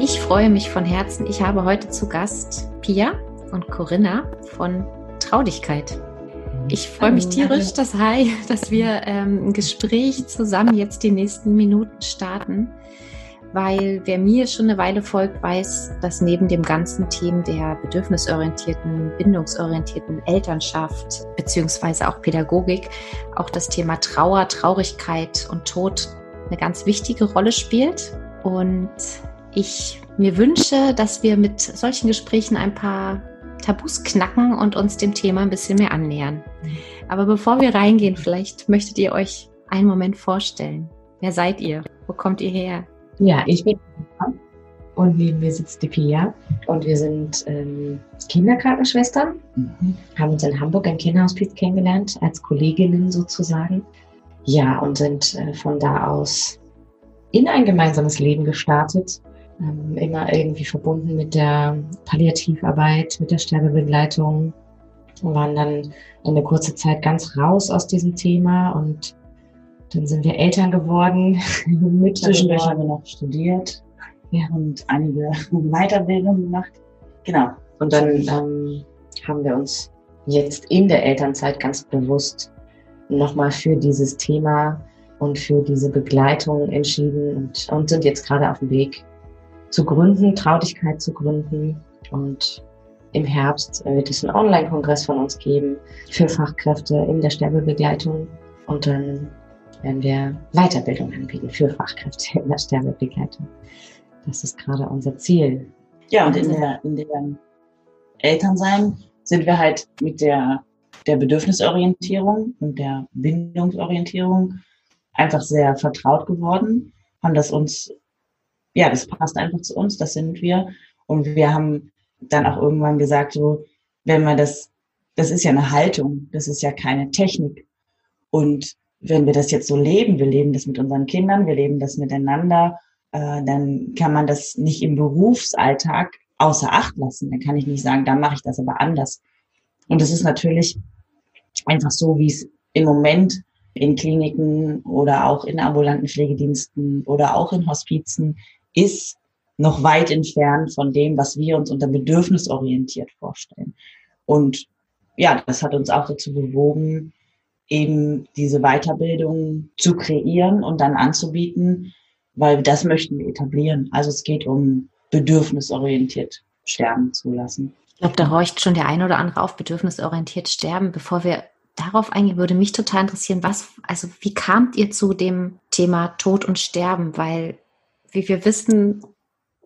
Ich freue mich von Herzen. Ich habe heute zu Gast Pia und Corinna von Traudigkeit. Ich freue mich tierisch, dass, hi, dass wir ähm, ein Gespräch zusammen jetzt die nächsten Minuten starten weil wer mir schon eine Weile folgt, weiß, dass neben dem ganzen Thema der bedürfnisorientierten, bindungsorientierten Elternschaft beziehungsweise auch Pädagogik auch das Thema Trauer, Traurigkeit und Tod eine ganz wichtige Rolle spielt. Und ich mir wünsche, dass wir mit solchen Gesprächen ein paar Tabus knacken und uns dem Thema ein bisschen mehr annähern. Aber bevor wir reingehen, vielleicht möchtet ihr euch einen Moment vorstellen. Wer seid ihr? Wo kommt ihr her? Ja, ich bin und neben mir sitzt die Pia und wir sind ähm, Kinderkrankenschwestern, mhm. haben uns in Hamburg ein Kinderhospiz kennengelernt, als Kolleginnen sozusagen. Ja, und sind äh, von da aus in ein gemeinsames Leben gestartet, ähm, immer irgendwie verbunden mit der Palliativarbeit, mit der Sterbebegleitung und waren dann eine kurze Zeit ganz raus aus diesem Thema und dann sind wir Eltern geworden. Mit Zwischendurch haben wir noch studiert ja. und einige Weiterbildungen gemacht. Genau. Und dann ähm, haben wir uns jetzt in der Elternzeit ganz bewusst nochmal für dieses Thema und für diese Begleitung entschieden und, und sind jetzt gerade auf dem Weg zu gründen, Traudigkeit zu gründen. Und im Herbst wird es einen Online-Kongress von uns geben für Fachkräfte in der Sterbebegleitung. Und dann werden wir Weiterbildung anbieten für Fachkräfte in der Sterbebegleitung. Das ist gerade unser Ziel. Ja, und in der, in der Elternsein sind wir halt mit der, der Bedürfnisorientierung und der Bindungsorientierung einfach sehr vertraut geworden, haben das uns, ja, das passt einfach zu uns, das sind wir. Und wir haben dann auch irgendwann gesagt, so, wenn man das, das ist ja eine Haltung, das ist ja keine Technik. Und wenn wir das jetzt so leben, wir leben das mit unseren Kindern, wir leben das miteinander, äh, dann kann man das nicht im Berufsalltag außer Acht lassen. Dann kann ich nicht sagen, dann mache ich das aber anders. Und es ist natürlich einfach so, wie es im Moment in Kliniken oder auch in ambulanten Pflegediensten oder auch in Hospizen ist, noch weit entfernt von dem, was wir uns unter bedürfnisorientiert vorstellen. Und ja, das hat uns auch dazu bewogen, eben diese Weiterbildung zu kreieren und dann anzubieten, weil das möchten wir etablieren. Also es geht um bedürfnisorientiert sterben zu lassen. Ich glaube, da horcht schon der eine oder andere auf bedürfnisorientiert sterben. Bevor wir darauf eingehen, würde mich total interessieren, was, also wie kamt ihr zu dem Thema Tod und Sterben? Weil, wie wir wissen,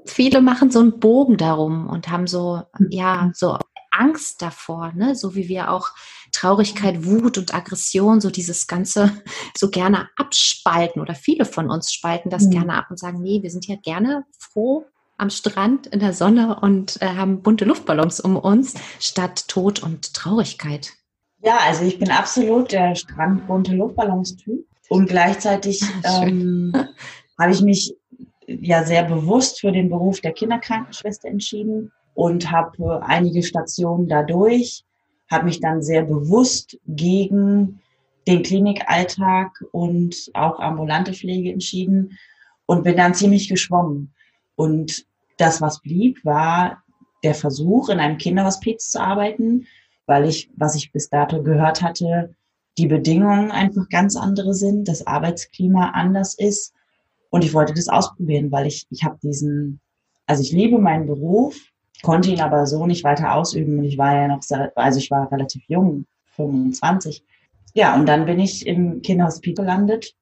viele machen so einen Bogen darum und haben so, ja, so Angst davor, ne? so wie wir auch Traurigkeit, Wut und Aggression, so dieses Ganze so gerne abspalten oder viele von uns spalten das mhm. gerne ab und sagen, nee, wir sind ja gerne froh am Strand in der Sonne und äh, haben bunte Luftballons um uns statt Tod und Traurigkeit. Ja, also ich bin absolut der Strand bunte Luftballons-Typ und gleichzeitig ähm, habe ich mich ja sehr bewusst für den Beruf der Kinderkrankenschwester entschieden und habe einige Stationen dadurch, habe mich dann sehr bewusst gegen den Klinikalltag und auch ambulante Pflege entschieden und bin dann ziemlich geschwommen. Und das, was blieb, war der Versuch, in einem Kinderhospiz zu arbeiten, weil ich, was ich bis dato gehört hatte, die Bedingungen einfach ganz andere sind, das Arbeitsklima anders ist. Und ich wollte das ausprobieren, weil ich, ich habe diesen, also ich liebe meinen Beruf, konnte ihn aber so nicht weiter ausüben. Und ich war ja noch, also ich war relativ jung, 25. Ja, und dann bin ich im Kinderhospiz gelandet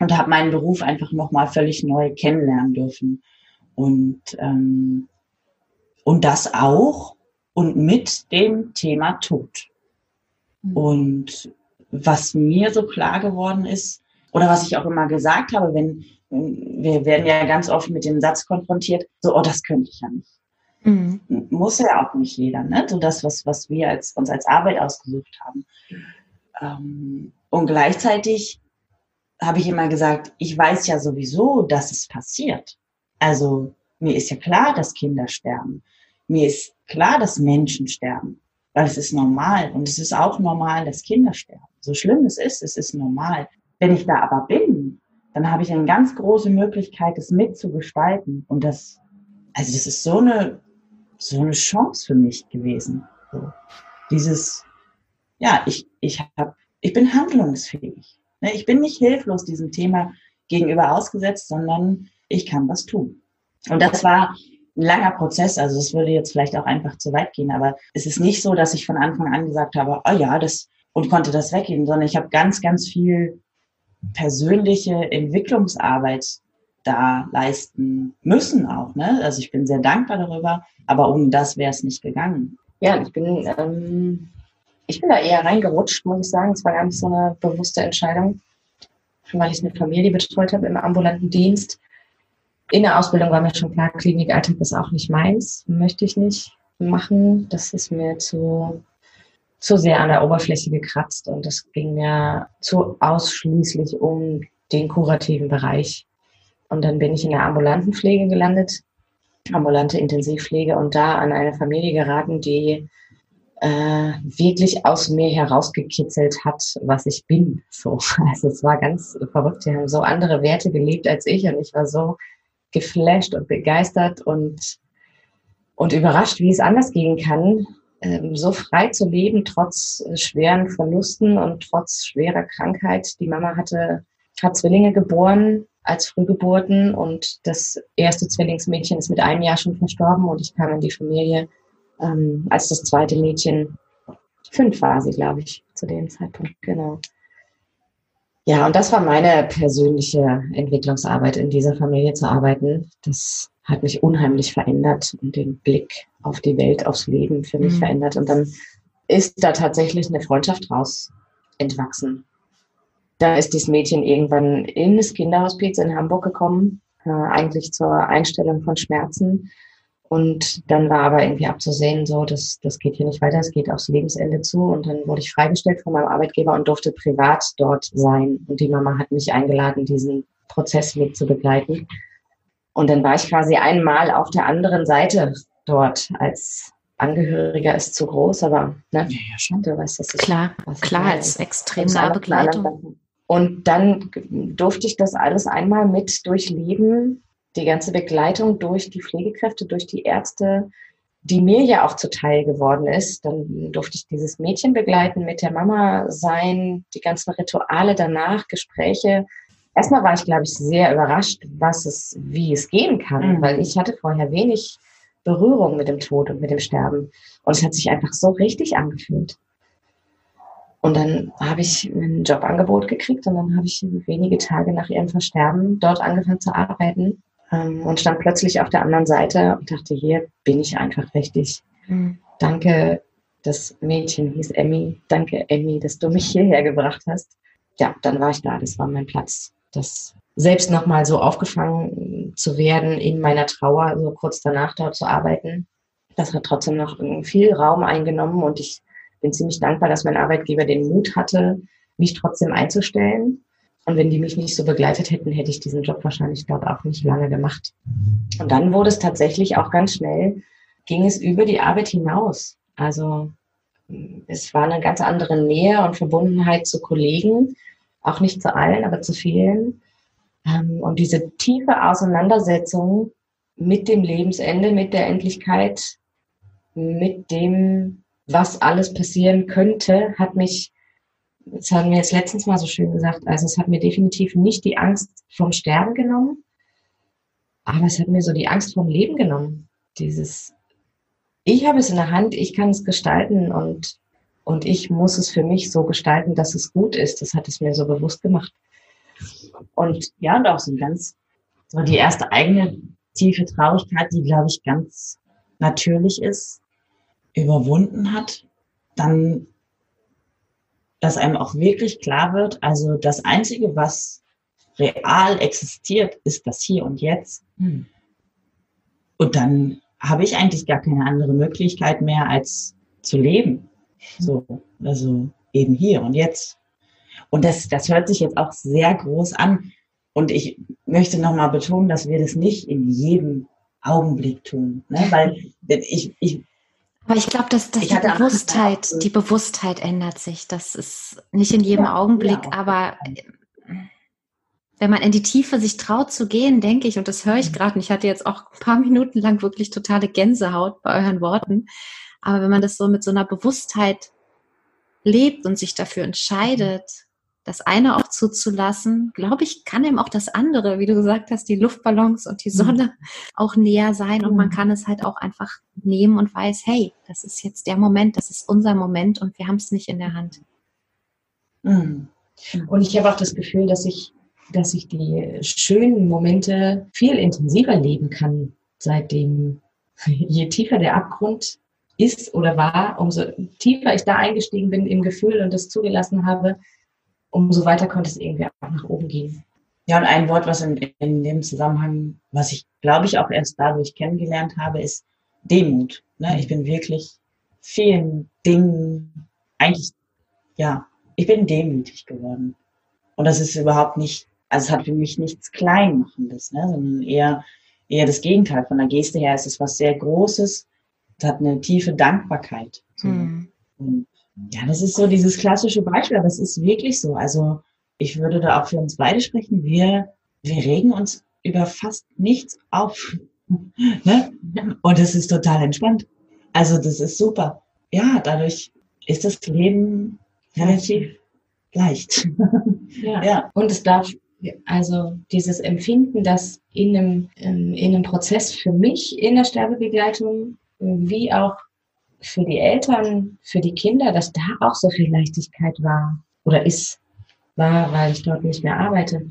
und habe meinen Beruf einfach nochmal völlig neu kennenlernen dürfen. Und, ähm, und das auch und mit dem Thema Tod. Mhm. Und was mir so klar geworden ist, Oder was ich auch immer gesagt habe, wenn wir werden ja ganz oft mit dem Satz konfrontiert, so, oh, das könnte ich ja nicht. Mhm. Muss ja auch nicht jeder, ne? So das, was, was wir als, uns als Arbeit ausgesucht haben. Ähm, und gleichzeitig habe ich immer gesagt, ich weiß ja sowieso, dass es passiert. Also mir ist ja klar, dass Kinder sterben. Mir ist klar, dass Menschen sterben, weil es ist normal. Und es ist auch normal, dass Kinder sterben. So schlimm es ist, es ist normal. Wenn ich da aber bin, dann habe ich eine ganz große Möglichkeit, das mitzugestalten. Und das, also das ist so eine, so eine Chance für mich gewesen. So. Dieses, ja, ich, ich hab, ich bin handlungsfähig. Ne, ich bin nicht hilflos diesem Thema gegenüber ausgesetzt, sondern ich kann was tun. Und das war ein langer Prozess. Also es würde jetzt vielleicht auch einfach zu weit gehen, aber es ist nicht so, dass ich von Anfang an gesagt habe, oh ja, das und konnte das weggeben, sondern ich habe ganz, ganz viel persönliche Entwicklungsarbeit da leisten müssen auch. Ne? Also ich bin sehr dankbar darüber, aber ohne das wäre es nicht gegangen. Ja, ich bin, ähm, ich bin da eher reingerutscht, muss ich sagen. Es war gar nicht so eine bewusste Entscheidung, weil ich eine Familie betreut habe im ambulanten Dienst in der Ausbildung war mir schon klar, Klinikalltag ist auch nicht meins, möchte ich nicht machen. Das ist mir zu, zu sehr an der Oberfläche gekratzt und es ging mir zu ausschließlich um den kurativen Bereich. Und dann bin ich in der ambulanten Pflege gelandet, ambulante Intensivpflege und da an eine Familie geraten, die äh, wirklich aus mir herausgekitzelt hat, was ich bin. So, also es war ganz verrückt. Die haben so andere Werte gelebt als ich und ich war so geflasht und begeistert und, und überrascht, wie es anders gehen kann, so frei zu leben, trotz schweren Verlusten und trotz schwerer Krankheit. Die Mama hatte, hat Zwillinge geboren als Frühgeburten und das erste Zwillingsmädchen ist mit einem Jahr schon verstorben und ich kam in die Familie, ähm, als das zweite Mädchen fünf war sie, glaube ich, zu dem Zeitpunkt, genau. Ja, und das war meine persönliche Entwicklungsarbeit, in dieser Familie zu arbeiten. Das hat mich unheimlich verändert und den Blick auf die Welt, aufs Leben für mich mhm. verändert. Und dann ist da tatsächlich eine Freundschaft raus entwachsen. Da ist dieses Mädchen irgendwann in das Kinderhospiz in Hamburg gekommen, äh, eigentlich zur Einstellung von Schmerzen. Und dann war aber irgendwie abzusehen, so, das, das geht hier nicht weiter, es geht aufs Lebensende zu. Und dann wurde ich freigestellt von meinem Arbeitgeber und durfte privat dort sein. Und die Mama hat mich eingeladen, diesen Prozess mit zu begleiten. Und dann war ich quasi einmal auf der anderen Seite dort als Angehöriger ist zu groß, aber ne, ja, ja, schon. du weißt, das ist klar, klar als extrem nahe Begleitung. Und dann durfte ich das alles einmal mit durchleben die ganze Begleitung durch die Pflegekräfte, durch die Ärzte, die mir ja auch zuteil geworden ist. Dann durfte ich dieses Mädchen begleiten, mit der Mama sein, die ganzen Rituale danach, Gespräche. Erstmal war ich, glaube ich, sehr überrascht, was es, wie es gehen kann, mhm. weil ich hatte vorher wenig Berührung mit dem Tod und mit dem Sterben. Und es hat sich einfach so richtig angefühlt. Und dann habe ich ein Jobangebot gekriegt und dann habe ich wenige Tage nach ihrem Versterben dort angefangen zu arbeiten ähm, und stand plötzlich auf der anderen Seite und dachte, hier bin ich einfach richtig. Mhm. Danke, das Mädchen hieß Emmy. Danke, Emmy, dass du mich hierher gebracht hast. Ja, dann war ich da. Das war mein Platz. Das selbst nochmal so aufgefangen zu werden in meiner Trauer, so kurz danach dort zu arbeiten. Das hat trotzdem noch viel Raum eingenommen und ich bin ziemlich dankbar, dass mein Arbeitgeber den Mut hatte, mich trotzdem einzustellen und wenn die mich nicht so begleitet hätten, hätte ich diesen Job wahrscheinlich dort auch nicht lange gemacht. Und dann wurde es tatsächlich auch ganz schnell, ging es über die Arbeit hinaus. Also es war eine ganz andere Nähe und Verbundenheit zu Kollegen, auch nicht zu allen, aber zu vielen. Ähm, und diese tiefe Auseinandersetzung mit dem Lebensende, mit der Endlichkeit, mit dem, was alles passieren könnte, hat mich das haben wir jetzt letztens mal so schön gesagt, also es hat mir definitiv nicht die Angst vom Sterben genommen, aber es hat mir so die Angst vom Leben genommen. Dieses, ich habe es in der Hand, ich kann es gestalten und, und ich muss es für mich so gestalten, dass es gut ist. Das hat es mir so bewusst gemacht. Und ja, und auch so ganz, so die erste eigene tiefe Traurigkeit, die, glaube ich, ganz natürlich ist, überwunden hat, dann dass einem auch wirklich klar wird, also das Einzige, was real existiert, ist das Hier und Jetzt. Mhm. Und dann habe ich eigentlich gar keine andere Möglichkeit mehr, als zu leben. So, also eben hier und jetzt. Und das, das hört sich jetzt auch sehr groß an. Und ich möchte nochmal betonen, dass wir das nicht in jedem Augenblick tun. Ne? Weil ich, ich aber ich glaube, dass, dass die Bewusstheit, die Bewusstheit ändert sich. Das ist nicht in jedem ja, Augenblick, ja. aber wenn man in die Tiefe sich traut zu gehen, denke ich, und das höre ich mhm. gerade, und ich hatte jetzt auch ein paar Minuten lang wirklich totale Gänsehaut bei euren Worten, aber wenn man das so mit so einer Bewusstheit lebt und sich dafür entscheidet, das eine auch zuzulassen, glaube ich, kann eben auch das andere, wie du gesagt hast, die Luftballons und die Sonne auch näher sein und man kann es halt auch einfach nehmen und weiß, hey, das ist jetzt der Moment, das ist unser Moment und wir haben es nicht in der Hand. Mhm. Und ich habe auch das Gefühl, dass ich, dass ich die schönen Momente viel intensiver leben kann, seitdem je tiefer der Abgrund ist oder war, umso tiefer ich da eingestiegen bin im Gefühl und das zugelassen habe, umso weiter konnte es irgendwie auch nach oben gehen. Ja, und ein Wort, was in, in dem Zusammenhang, was ich glaube ich auch erst dadurch kennengelernt habe, ist Demut. Ne? Ich bin wirklich vielen Dingen eigentlich, ja, ich bin demütig geworden. Und das ist überhaupt nicht, also es hat für mich nichts Kleinmachendes, ne? sondern eher, eher das Gegenteil. Von der Geste her ist es was sehr Großes. Es hat eine tiefe Dankbarkeit. So. Hm. Und ja, das ist so dieses klassische Beispiel, aber es ist wirklich so. Also ich würde da auch für uns beide sprechen. Wir, wir regen uns über fast nichts auf. ne? Und es ist total entspannt. Also das ist super. Ja, dadurch ist das Leben relativ leicht. ja. ja. Und es darf, also dieses Empfinden, dass in einem, ähm, in einem Prozess für mich in der Sterbebegleitung wie auch für die Eltern, für die Kinder, dass da auch so viel Leichtigkeit war oder ist, war, weil ich dort nicht mehr arbeite.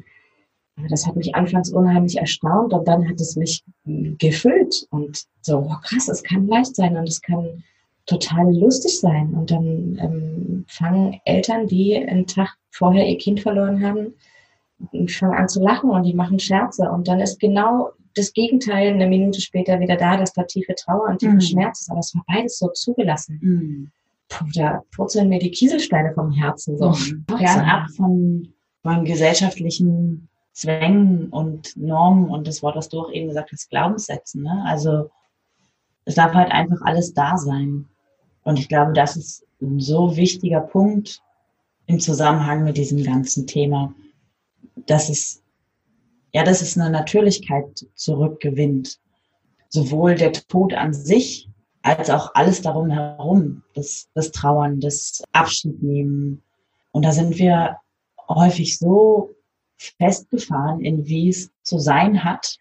Aber das hat mich anfangs unheimlich erstaunt und dann hat es mich gefüllt und so, oh krass, es kann leicht sein und es kann total lustig sein. Und dann ähm, fangen Eltern, die einen Tag vorher ihr Kind verloren haben, fangen an zu lachen und die machen Scherze. Und dann ist genau das Gegenteil eine Minute später wieder da, dass da tiefe Trauer und tiefe mhm. Schmerz ist. Aber es war beides so zugelassen. Mhm. Puh, da purzeln mir die Kieselsteine vom Herzen so. Mhm. Fernab von, von gesellschaftlichen Zwängen und Normen und das Wort, was du auch eben gesagt hast, Glaubenssätzen. Ne? Also es darf halt einfach alles da sein. Und ich glaube, das ist ein so wichtiger Punkt im Zusammenhang mit diesem ganzen Thema, dass es ja, dass es eine Natürlichkeit zurückgewinnt. Sowohl der Tod an sich als auch alles darum herum, das, das Trauern, das Abschiednehmen. Und da sind wir häufig so festgefahren, in wie es zu sein hat,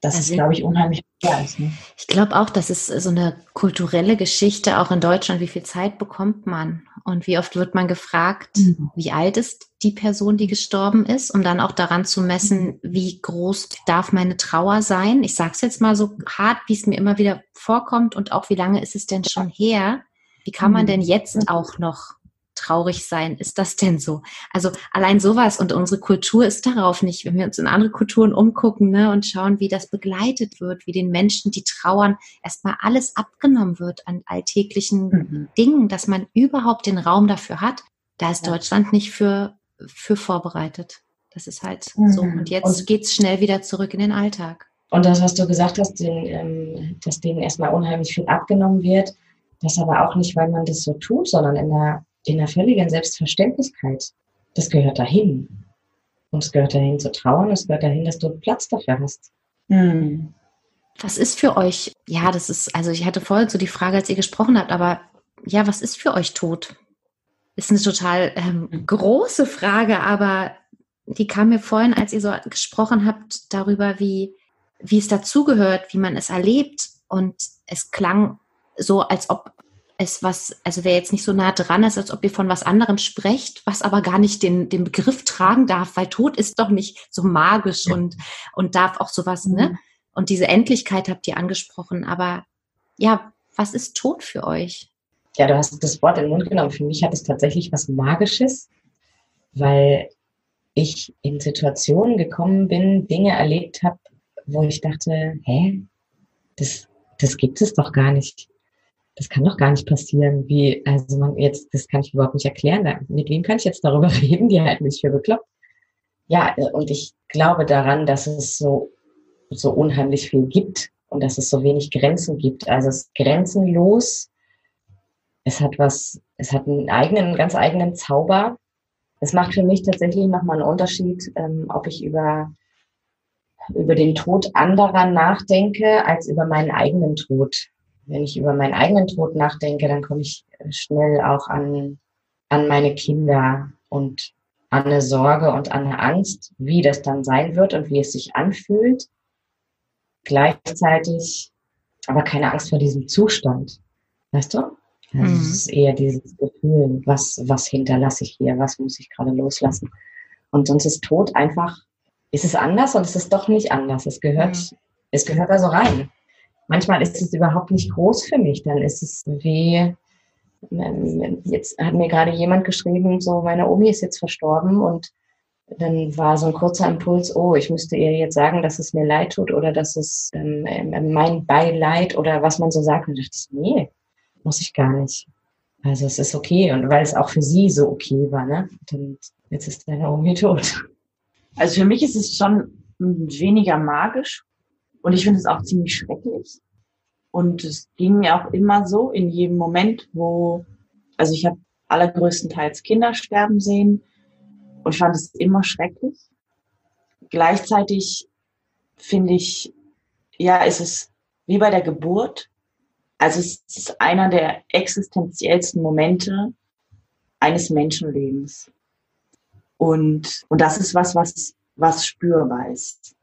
das also, ist, glaube ich, unheimlich ist. Ne? Ich glaube auch, das ist so eine kulturelle Geschichte, auch in Deutschland. Wie viel Zeit bekommt man? Und wie oft wird man gefragt, mhm. wie alt ist die Person, die gestorben ist, um dann auch daran zu messen, wie groß darf meine Trauer sein? Ich sage es jetzt mal so hart, wie es mir immer wieder vorkommt und auch wie lange ist es denn schon her? Wie kann man mhm. denn jetzt auch noch traurig sein. Ist das denn so? Also allein sowas und unsere Kultur ist darauf nicht, wenn wir uns in andere Kulturen umgucken ne, und schauen, wie das begleitet wird, wie den Menschen, die trauern, erstmal alles abgenommen wird an alltäglichen mhm. Dingen, dass man überhaupt den Raum dafür hat. Da ist ja. Deutschland nicht für, für vorbereitet. Das ist halt mhm. so. Und jetzt geht es schnell wieder zurück in den Alltag. Und das, was du gesagt hast, den, ähm, dass denen erstmal unheimlich viel abgenommen wird, das aber auch nicht, weil man das so tut, sondern in der in einer völligen Selbstverständlichkeit. Das gehört dahin. Und es gehört dahin zu trauen, es gehört dahin, dass du Platz dafür hast. Hm. Was ist für euch, ja, das ist, also ich hatte vorhin so die Frage, als ihr gesprochen habt, aber ja, was ist für euch Tod? Ist eine total ähm, große Frage, aber die kam mir vorhin, als ihr so gesprochen habt, darüber, wie, wie es dazugehört, wie man es erlebt. Und es klang so, als ob es was, also wer jetzt nicht so nah dran ist, als ob ihr von was anderem sprecht, was aber gar nicht den, den Begriff tragen darf, weil Tod ist doch nicht so magisch ja. und, und darf auch sowas, ne? mhm. ne? Und diese Endlichkeit habt ihr angesprochen, aber ja, was ist Tod für euch? ja, du hast das Wort in den Mund genommen. Für mich hat es tatsächlich was Magisches, weil ich in Situationen gekommen bin, Dinge erlebt habe, wo ich dachte, hä, das, das gibt es doch gar nicht. Das kann doch gar nicht passieren. Wie, also man jetzt, das kann ich überhaupt nicht erklären. Mit wem kann ich jetzt darüber reden? Die halten mich für bekloppt. Ja, und ich glaube daran, dass es so, so unheimlich viel gibt und dass es so wenig Grenzen gibt. Also es ist grenzenlos. Es hat was, es hat einen eigenen, ganz eigenen Zauber. Es macht für mich tatsächlich nochmal einen Unterschied, ähm, ob ich über, über den Tod anderer nachdenke, als über meinen eigenen Tod. Wenn ich über meinen eigenen Tod nachdenke, dann komme ich schnell auch an, an meine Kinder und an eine Sorge und an eine Angst, wie das dann sein wird und wie es sich anfühlt. Gleichzeitig aber keine Angst vor diesem Zustand. Weißt du? Also mhm. Es ist eher dieses Gefühl, was, was hinterlasse ich hier, was muss ich gerade loslassen. Und sonst ist Tod einfach, ist es anders und es ist doch nicht anders. Es gehört, mhm. es gehört also rein. Manchmal ist es überhaupt nicht groß für mich, dann ist es wie, ähm, jetzt hat mir gerade jemand geschrieben, so meine Omi ist jetzt verstorben und dann war so ein kurzer Impuls, oh, ich müsste ihr jetzt sagen, dass es mir leid tut oder dass es ähm, ähm mein Beileid oder was man so sagt. Und dachte ich, nee, muss ich gar nicht. Also es ist okay und weil es auch für sie so okay war, ne? Und jetzt ist deine Omi tot. Also für mich ist es schon weniger magisch und ich finde es auch ziemlich schrecklich. Und es ging mir auch immer so in jedem Moment, wo, also ich habe allergrößtenteils Kinder sterben sehen und ich fand es immer schrecklich. Gleichzeitig finde ich, ja, es ist wie bei der Geburt. Also es ist einer der existenziellsten Momente eines Menschenlebens. Und, und das ist was, was, was spürbar ist.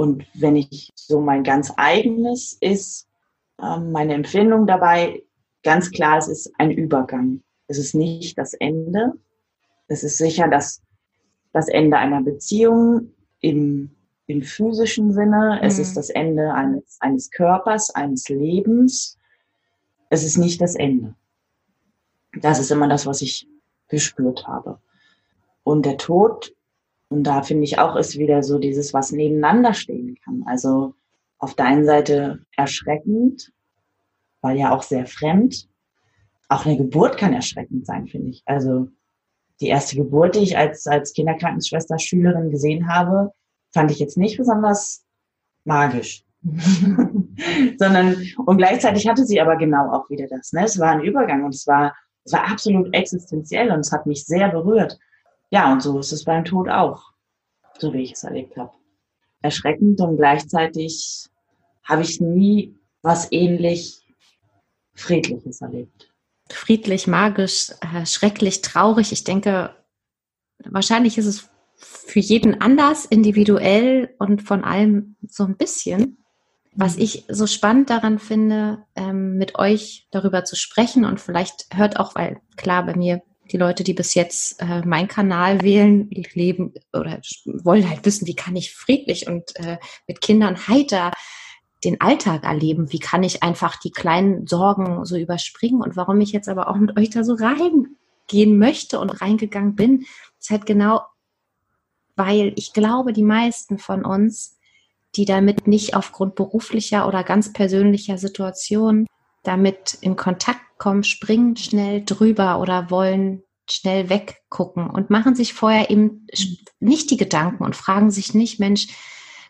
Und wenn ich so mein ganz eigenes ist, ähm, meine Empfindung dabei, ganz klar, es ist ein Übergang. Es ist nicht das Ende. Es ist sicher das, das Ende einer Beziehung im, im physischen Sinne. Mhm. Es ist das Ende eines, eines Körpers, eines Lebens. Es ist nicht das Ende. Das ist immer das, was ich gespürt habe. Und der Tod, und da finde ich auch, ist wieder so dieses, was nebeneinander stehen kann. Also auf der einen Seite erschreckend, weil ja auch sehr fremd. Auch eine Geburt kann erschreckend sein, finde ich. Also die erste Geburt, die ich als, als Kinderkrankenschwester Schülerin gesehen habe, fand ich jetzt nicht besonders magisch. Sondern, und gleichzeitig hatte sie aber genau auch wieder das. Ne? Es war ein Übergang und es war, es war absolut existenziell und es hat mich sehr berührt. Ja, und so ist es beim Tod auch, so wie ich es erlebt habe. Erschreckend und gleichzeitig habe ich nie was ähnlich Friedliches erlebt. Friedlich, magisch, äh, schrecklich, traurig. Ich denke, wahrscheinlich ist es für jeden anders, individuell und von allem so ein bisschen. Was mhm. ich so spannend daran finde, ähm, mit euch darüber zu sprechen und vielleicht hört auch, weil klar, bei mir die Leute, die bis jetzt äh, meinen Kanal wählen, leben oder wollen halt wissen, wie kann ich friedlich und äh, mit Kindern heiter den Alltag erleben? Wie kann ich einfach die kleinen Sorgen so überspringen? Und warum ich jetzt aber auch mit euch da so reingehen möchte und reingegangen bin, ist halt genau, weil ich glaube, die meisten von uns, die damit nicht aufgrund beruflicher oder ganz persönlicher Situation damit in Kontakt kommen, springen schnell drüber oder wollen schnell weggucken und machen sich vorher eben nicht die Gedanken und fragen sich nicht, Mensch,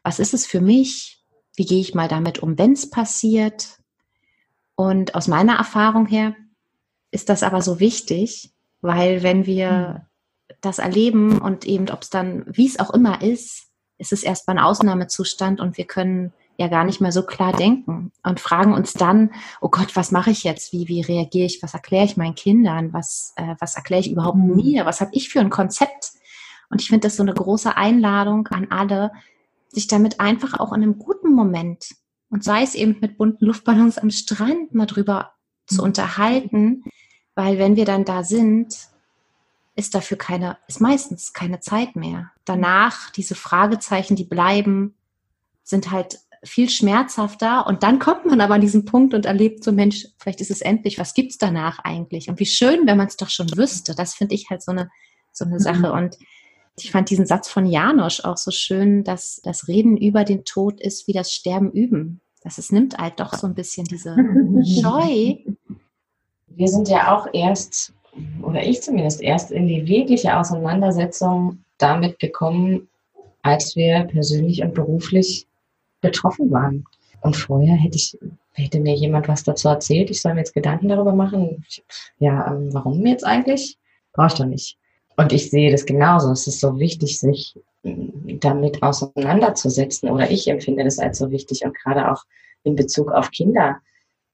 was ist es für mich? Wie gehe ich mal damit um, wenn es passiert? Und aus meiner Erfahrung her ist das aber so wichtig, weil wenn wir mhm. das erleben und eben, ob es dann, wie es auch immer ist, ist es erstmal ein Ausnahmezustand und wir können ja gar nicht mehr so klar denken und fragen uns dann, oh Gott, was mache ich jetzt? Wie, wie reagiere ich? Was erkläre ich meinen Kindern? Was, äh, was erkläre ich überhaupt mhm. mir? Was habe ich für ein Konzept? Und ich finde das so eine große Einladung an alle, sich damit einfach auch in einem guten Moment und sei es eben mit bunten Luftballons am Strand mal drüber zu mhm. unterhalten, weil wenn wir dann da sind, ist dafür keine, ist meistens keine Zeit mehr. Danach diese Fragezeichen, die bleiben, sind halt viel schmerzhafter. Und dann kommt man aber an diesen Punkt und erlebt so, Mensch, vielleicht ist es endlich, was gibt's danach eigentlich? Und wie schön, wenn man es doch schon wüsste. Das finde ich halt so eine, so eine mhm. Sache. Und ich fand diesen Satz von Janosch auch so schön, dass das Reden über den Tod ist wie das Sterben üben. Das es nimmt halt doch so ein bisschen diese Scheu. Wir sind ja auch erst, oder ich zumindest erst in die wirkliche Auseinandersetzung damit gekommen, als wir persönlich und beruflich betroffen waren. Und vorher hätte ich, hätte mir jemand was dazu erzählt, ich soll mir jetzt Gedanken darüber machen. Ja, ähm, warum jetzt eigentlich? Brauche ich doch nicht. Und ich sehe das genauso. Es ist so wichtig, sich mm, damit auseinanderzusetzen. Oder ich empfinde das als so wichtig. Und gerade auch in Bezug auf Kinder,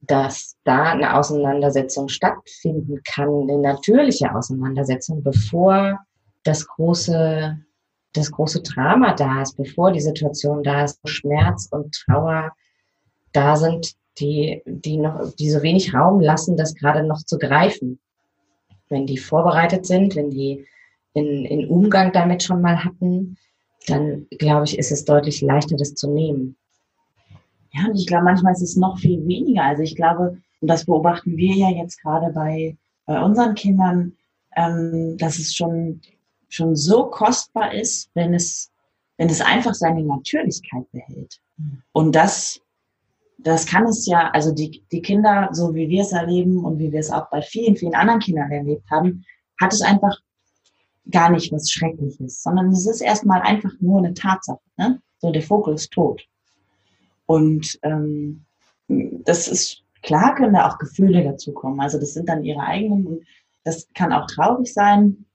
dass da eine Auseinandersetzung stattfinden kann, eine natürliche Auseinandersetzung, bevor das große das große Drama da ist, bevor die Situation da ist, Schmerz und Trauer da sind, die, die noch, die so wenig Raum lassen, das gerade noch zu greifen. Wenn die vorbereitet sind, wenn die in, in Umgang damit schon mal hatten, dann glaube ich, ist es deutlich leichter, das zu nehmen. Ja, und ich glaube, manchmal ist es noch viel weniger. Also ich glaube, und das beobachten wir ja jetzt gerade bei, bei unseren Kindern, ähm, dass es schon schon so kostbar ist, wenn es, wenn es einfach seine Natürlichkeit behält. Mhm. Und das, das kann es ja, also die, die Kinder, so wie wir es erleben und wie wir es auch bei vielen, vielen anderen Kindern erlebt haben, hat es einfach gar nicht was Schreckliches, sondern es ist erstmal einfach nur eine Tatsache. Ne? So, der Vogel ist tot. Und ähm, das ist klar, können da auch Gefühle dazu kommen. Also das sind dann ihre eigenen und das kann auch traurig sein,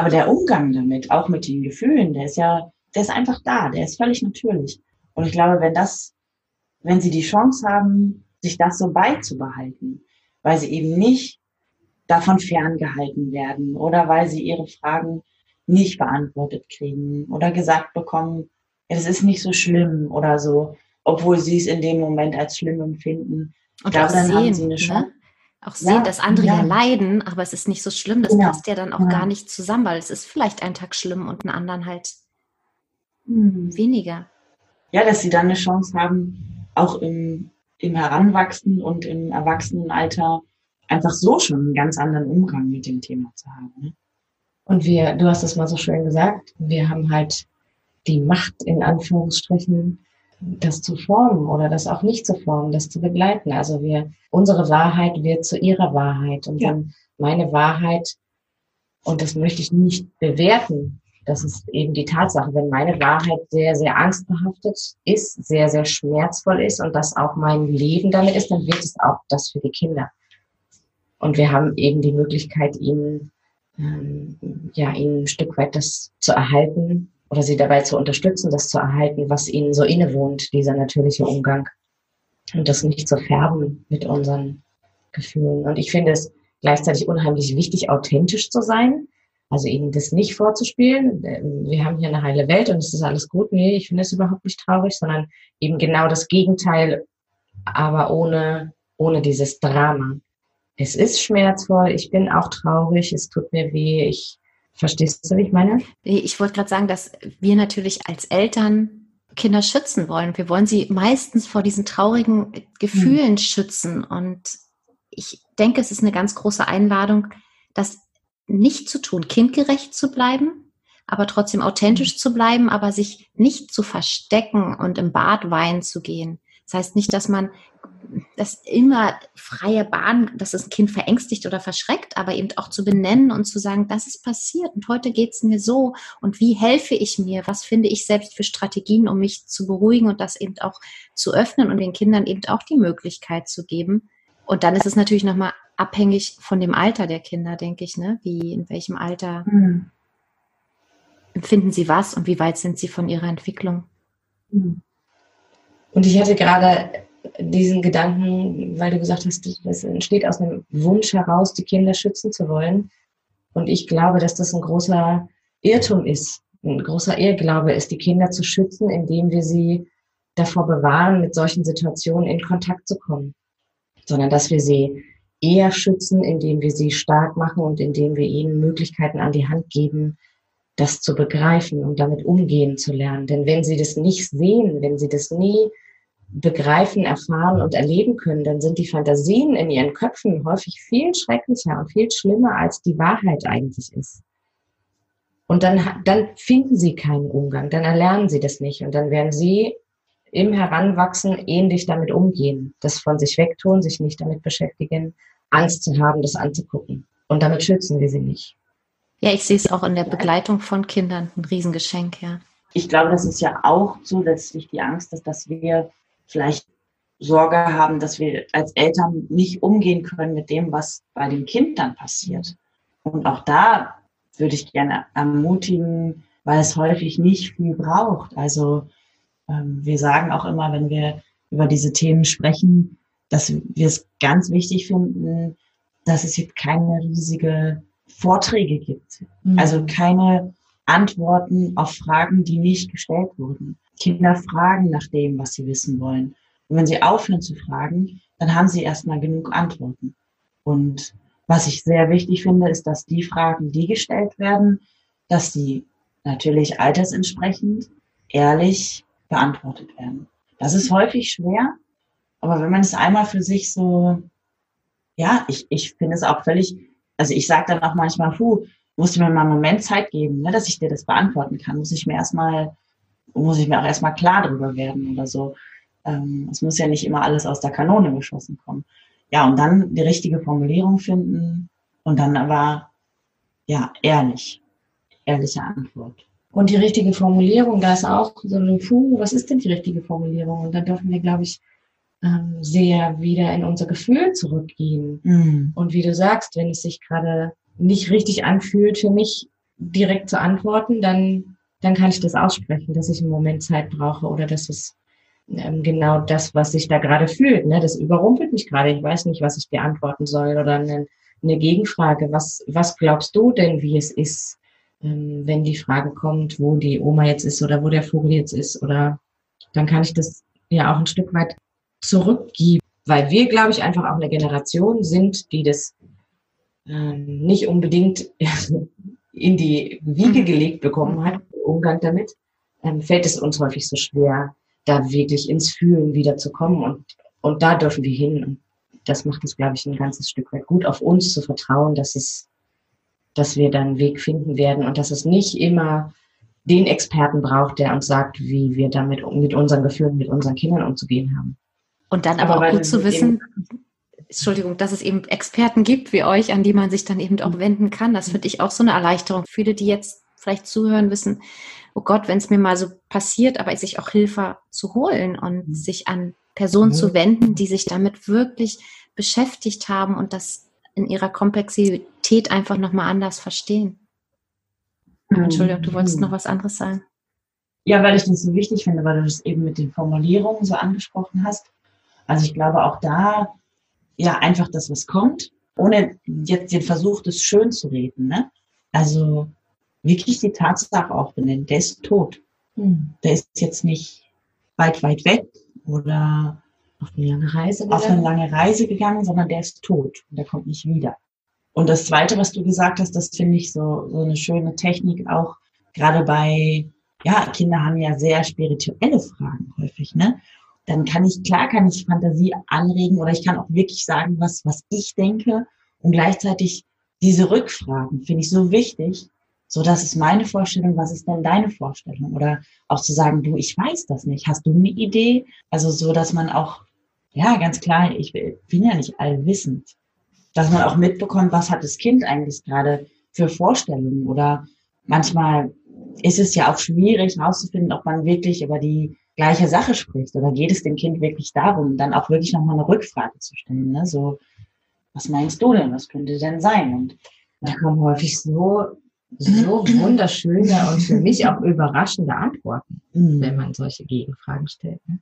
aber der Umgang damit, auch mit den Gefühlen, der ist ja, der ist einfach da, der ist völlig natürlich. Und ich glaube, wenn das, wenn sie die Chance haben, sich das so beizubehalten, weil sie eben nicht davon ferngehalten werden oder weil sie ihre Fragen nicht beantwortet kriegen oder gesagt bekommen, es ist nicht so schlimm oder so, obwohl sie es in dem Moment als schlimm empfinden. Und glaube, dann sehen, haben sie eine ne? Chance. Ne? Auch sehen, ja, dass andere ja. ja. leiden, aber es ist nicht so schlimm. Das genau. passt ja dann auch ja. gar nicht zusammen, weil es ist vielleicht einen Tag schlimm und einen anderen halt mhm. weniger. Ja, dass sie dann eine Chance haben, auch im, im Heranwachsen und im Erwachsenenalter einfach so schon einen ganz anderen Umgang mit dem Thema zu haben. Ne? Und wir, du hast es mal so schön gesagt, wir haben halt die Macht in Anführungsstrichen, das zu formen oder das auch nicht zu formen, das zu begleiten. Also wir, unsere Wahrheit wird zu ihrer Wahrheit und ja. dann meine Wahrheit, und das möchte ich nicht bewerten, das ist eben die Tatsache, wenn meine Wahrheit sehr, sehr angstbehaftet ist, sehr, sehr schmerzvoll ist und das auch mein Leben damit ist, dann wird es auch das für die Kinder. Und wir haben eben die Möglichkeit, ihnen, ähm, ja, ihnen ein Stück weit das zu erhalten, oder sie dabei zu unterstützen, das zu erhalten, was ihnen so innewohnt, dieser natürliche Umgang. Und das nicht zu färben mit unseren Gefühlen. Und ich finde es gleichzeitig unheimlich wichtig, authentisch zu sein. Also ihnen das nicht vorzuspielen. Ähm, wir haben hier eine heile Welt und es ist alles gut. Nee, ich finde es überhaupt nicht traurig, sondern eben genau das Gegenteil, aber ohne, ohne dieses Drama. Es ist schmerzvoll, ich bin auch traurig, es tut mir weh, ich Verstehst du, wie ich meine? Ich wollte gerade sagen, dass wir natürlich als Eltern Kinder schützen wollen. Wir wollen sie meistens vor diesen traurigen Gefühlen mhm. schützen. Und ich denke, es ist eine ganz große Einladung, das nicht zu tun, kindgerecht zu bleiben, aber trotzdem authentisch zu bleiben, aber sich nicht zu verstecken und im Bad weinen zu gehen. Das heißt nicht, dass man das immer freie Bahn, dass das Kind verängstigt oder verschreckt, aber eben auch zu benennen und zu sagen, das ist passiert und heute geht es mir so und wie helfe ich mir, was finde ich selbst für Strategien, um mich zu beruhigen und das eben auch zu öffnen und den Kindern eben auch die Möglichkeit zu geben. Und dann ist es natürlich nochmal abhängig von dem Alter der Kinder, denke ich, ne? Wie, in welchem Alter mhm. empfinden sie was und wie weit sind sie von ihrer Entwicklung? Mhm. Und ich hatte gerade diesen Gedanken, weil du gesagt hast, das entsteht aus einem Wunsch heraus, die Kinder schützen zu wollen. Und ich glaube, dass das ein großer Irrtum ist, ein großer Irrglaube ist, die Kinder zu schützen, indem wir sie davor bewahren, mit solchen Situationen in Kontakt zu kommen, sondern dass wir sie eher schützen, indem wir sie stark machen und indem wir ihnen Möglichkeiten an die Hand geben, das zu begreifen und damit umgehen zu lernen. Denn wenn sie das nicht sehen, wenn sie das nie begreifen, erfahren und erleben können, dann sind die Fantasien in ihren Köpfen häufig viel schrecklicher und viel schlimmer, als die Wahrheit eigentlich ist. Und dann, dann finden sie keinen Umgang, dann erlernen sie das nicht und dann werden sie im Heranwachsen ähnlich damit umgehen, das von sich wegtun, sich nicht damit beschäftigen, Angst zu haben, das anzugucken. Und damit schützen wir sie nicht. Ja, ich sehe es auch in der Begleitung von Kindern, ein Riesengeschenk, ja. Ich glaube, das ist ja auch zusätzlich die Angst, dass, dass wir vielleicht Sorge haben, dass wir als Eltern nicht umgehen können mit dem, was bei dem Kind dann passiert. Und auch da würde ich gerne ermutigen, weil es häufig nicht viel braucht. Also ähm, wir sagen auch immer, wenn wir über diese Themen sprechen, dass wir es ganz wichtig finden, dass es jetzt keine riesige Vorträge gibt. Mhm. Also keine Antworten auf Fragen, die nicht gestellt wurden. Kinder fragen nach dem, was sie wissen wollen. Und wenn sie aufhören zu fragen, dann haben sie erstmal genug Antworten. Und was ich sehr wichtig finde, ist, dass die Fragen, die gestellt werden, dass sie natürlich altersentsprechend ehrlich beantwortet werden. Das ist häufig schwer, aber wenn man es einmal für sich so, ja, ich, ich finde es auch völlig, also ich sage dann auch manchmal, puh, musst du mir mal einen Moment Zeit geben, ne, dass ich dir das beantworten kann, muss ich mir erstmal, muss ich mir auch erstmal klar drüber werden oder so. Ähm, es muss ja nicht immer alles aus der Kanone geschossen kommen. Ja, und dann die richtige Formulierung finden und dann aber, ja, ehrlich, ehrliche Antwort. Und die richtige Formulierung, da ist auch so ein, puh, was ist denn die richtige Formulierung? Und dann dürfen wir, glaube ich, ähm, sehr wieder in unser Gefühl zurückgehen. Mhm. Und wie du sagst, wenn es sich gerade nicht richtig anfühlt für mich, direkt zu antworten, dann, dann kann ich das aussprechen, dass ich einen Moment Zeit brauche oder dass es ähm, genau das, was sich da gerade fühlt, ne, das überrumpelt mich gerade. Ich weiß nicht, was ich dir antworten soll oder eine, eine Gegenfrage. Was, was glaubst du denn, wie es ist? ähm, wenn die Frage kommt, wo die Oma jetzt ist oder wo der Vogel jetzt ist oder dann kann ich das ja auch ein Stück weit zurückgeben, weil wir, glaube ich, einfach auch eine Generation sind, die das nicht unbedingt in die Wiege gelegt bekommen hat, Umgang damit, ähm, fällt es uns häufig so schwer, da wirklich ins Fühlen wieder zu kommen und, und da dürfen wir hin. Und das macht es, glaube ich, ein ganzes Stück weit gut, auf uns zu vertrauen, dass es dass wir dann einen Weg finden werden und dass es nicht immer den Experten braucht, der uns sagt, wie wir damit mit unseren Gefühlen, mit unseren Kindern umzugehen haben. Und dann aber, aber auch gut zu wissen, Entschuldigung, dass es eben Experten gibt wie euch, an die man sich dann eben auch wenden kann. Das finde ich auch so eine Erleichterung. Viele, die jetzt vielleicht zuhören, wissen, oh Gott, wenn es mir mal so passiert, aber sich auch Hilfe zu holen und mhm. sich an Personen mhm. zu wenden, die sich damit wirklich beschäftigt haben und das in ihrer Komplexität einfach nochmal anders verstehen. Mhm. Entschuldigung, du wolltest noch was anderes sagen. Ja, weil ich das so wichtig finde, weil du das eben mit den Formulierungen so angesprochen hast. Also ich glaube auch da, ja, einfach das, was kommt, ohne jetzt den Versuch, das schön zu reden. Ne? Also wirklich die Tatsache auch benennen, der ist tot. Hm. Der ist jetzt nicht weit, weit weg oder auf eine lange Reise gegangen? Auf eine lange Reise gegangen, sondern der ist tot und der kommt nicht wieder. Und das Zweite, was du gesagt hast, das finde ich so, so eine schöne Technik auch, gerade bei, ja, Kinder haben ja sehr spirituelle Fragen häufig, ne? Dann kann ich, klar kann ich Fantasie anregen oder ich kann auch wirklich sagen, was, was ich denke und gleichzeitig diese Rückfragen finde ich so wichtig, so das ist meine Vorstellung, was ist denn deine Vorstellung? Oder auch zu sagen, du, ich weiß das nicht, hast du eine Idee? Also so, dass man auch ja, ganz klar, ich bin ja nicht allwissend. Dass man auch mitbekommt, was hat das Kind eigentlich gerade für Vorstellungen oder manchmal ist es ja auch schwierig herauszufinden, ob man wirklich über die gleiche Sache spricht oder geht es dem Kind wirklich darum, dann auch wirklich nochmal eine Rückfrage zu stellen, ne? so, was meinst du denn, was könnte denn sein? Und da kommen häufig so, so wunderschöne und für mich auch überraschende Antworten, mhm. wenn man solche Gegenfragen stellt. Ne?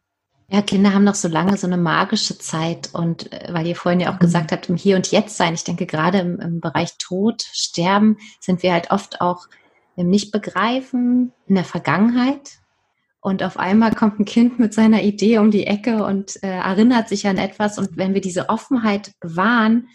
Ja, Kinder haben noch so lange so eine magische Zeit und äh, weil ihr vorhin ja auch gesagt habt, im Hier und Jetzt sein. Ich denke, gerade im, im Bereich Tod, Sterben sind wir halt oft auch im Nicht-Begreifen, in der Vergangenheit. Und auf einmal kommt ein Kind mit seiner Idee um die Ecke und äh, erinnert sich an etwas. Und wenn wir diese Offenheit bewahren,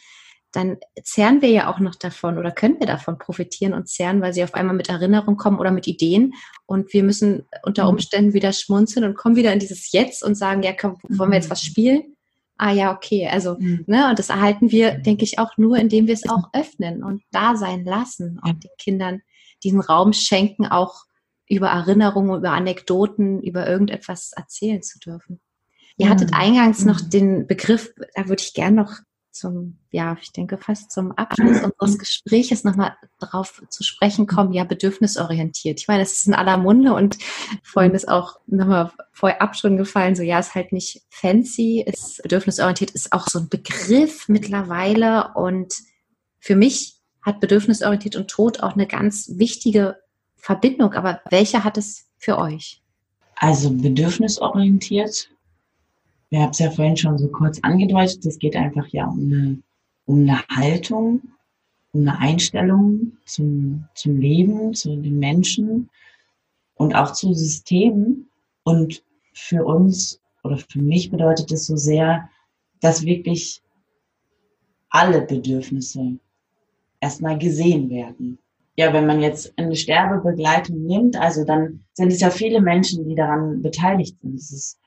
dann zehren wir ja auch noch davon oder können wir davon profitieren und zehren, weil sie auf einmal mit Erinnerung kommen oder mit Ideen und wir müssen unter mhm. Umständen wieder schmunzeln und kommen wieder in dieses Jetzt und sagen, ja, komm, wollen wir jetzt was spielen? Ah ja, okay, also, mhm. ne, und das erhalten wir, denke ich, auch nur, indem wir es auch öffnen und da sein lassen und den Kindern diesen Raum schenken, auch über Erinnerungen, über Anekdoten, über irgendetwas erzählen zu dürfen. Ihr hattet mhm. eingangs noch mhm. den Begriff, da würde ich gern noch zum, ja, ich denke fast zum Abschluss unseres Gespräches nochmal drauf zu sprechen kommen, ja, bedürfnisorientiert. Ich meine, das ist in aller Munde und vorhin ist auch nochmal vorab schon gefallen, so ja, ist halt nicht fancy, ist bedürfnisorientiert, ist auch so ein Begriff mittlerweile und für mich hat bedürfnisorientiert und Tod auch eine ganz wichtige Verbindung, aber welche hat es für euch? Also bedürfnisorientiert wir haben es ja vorhin schon so kurz angedeutet, es geht einfach ja um eine, um eine Haltung, um eine Einstellung zum, zum Leben, zu den Menschen und auch zu Systemen. Und für uns oder für mich bedeutet es so sehr, dass wirklich alle Bedürfnisse erstmal gesehen werden. Ja, wenn man jetzt eine Sterbebegleitung nimmt, also dann sind es ja viele Menschen, die daran beteiligt sind. Es ist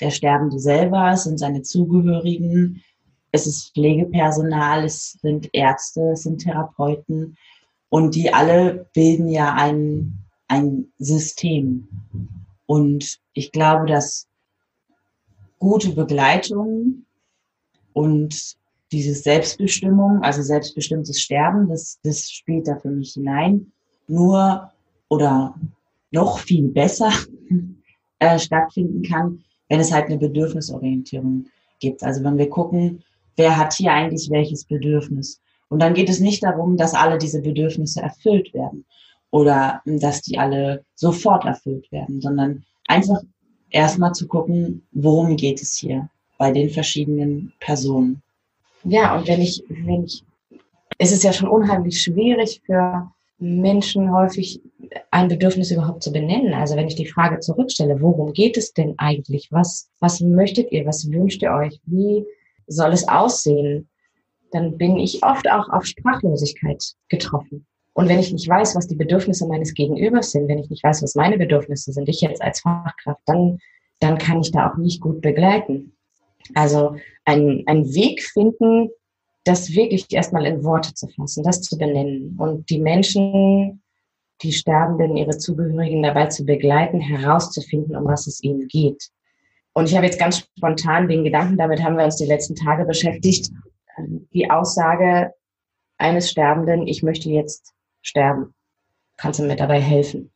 der Sterbende selber, es sind seine Zugehörigen, es ist Pflegepersonal, es sind Ärzte, es sind Therapeuten und die alle bilden ja ein, ein System. Und ich glaube, dass gute Begleitung und dieses Selbstbestimmung, also selbstbestimmtes Sterben, das, das spielt da für mich hinein, nur oder noch viel besser äh, stattfinden kann, wenn es halt eine Bedürfnisorientierung gibt. Also wenn wir gucken, wer hat hier eigentlich welches Bedürfnis. Und dann geht es nicht darum, dass alle diese Bedürfnisse erfüllt werden oder dass die alle sofort erfüllt werden, sondern einfach erstmal zu gucken, worum geht es hier bei den verschiedenen Personen. Ja, und wenn ich, wenn ich, es ist ja schon unheimlich schwierig für Menschen häufig ein Bedürfnis überhaupt zu benennen. Also wenn ich die Frage zurückstelle, worum geht es denn eigentlich? Was, was möchtet ihr? Was wünscht ihr euch? Wie soll es aussehen? Dann bin ich oft auch auf Sprachlosigkeit getroffen. Und wenn ich nicht weiß, was die Bedürfnisse meines Gegenübers sind, wenn ich nicht weiß, was meine Bedürfnisse sind, ich jetzt als Fachkraft, dann, dann kann ich da auch nicht gut begleiten. Also ein, ein Weg finden, das wirklich erstmal in Worte zu fassen, das zu benennen und die Menschen, die Sterbenden, ihre Zugehörigen dabei zu begleiten, herauszufinden, um was es ihnen geht. Und ich habe jetzt ganz spontan den Gedanken, damit haben wir uns die letzten Tage beschäftigt, die Aussage eines Sterbenden, ich möchte jetzt sterben. Kannst du mir dabei helfen?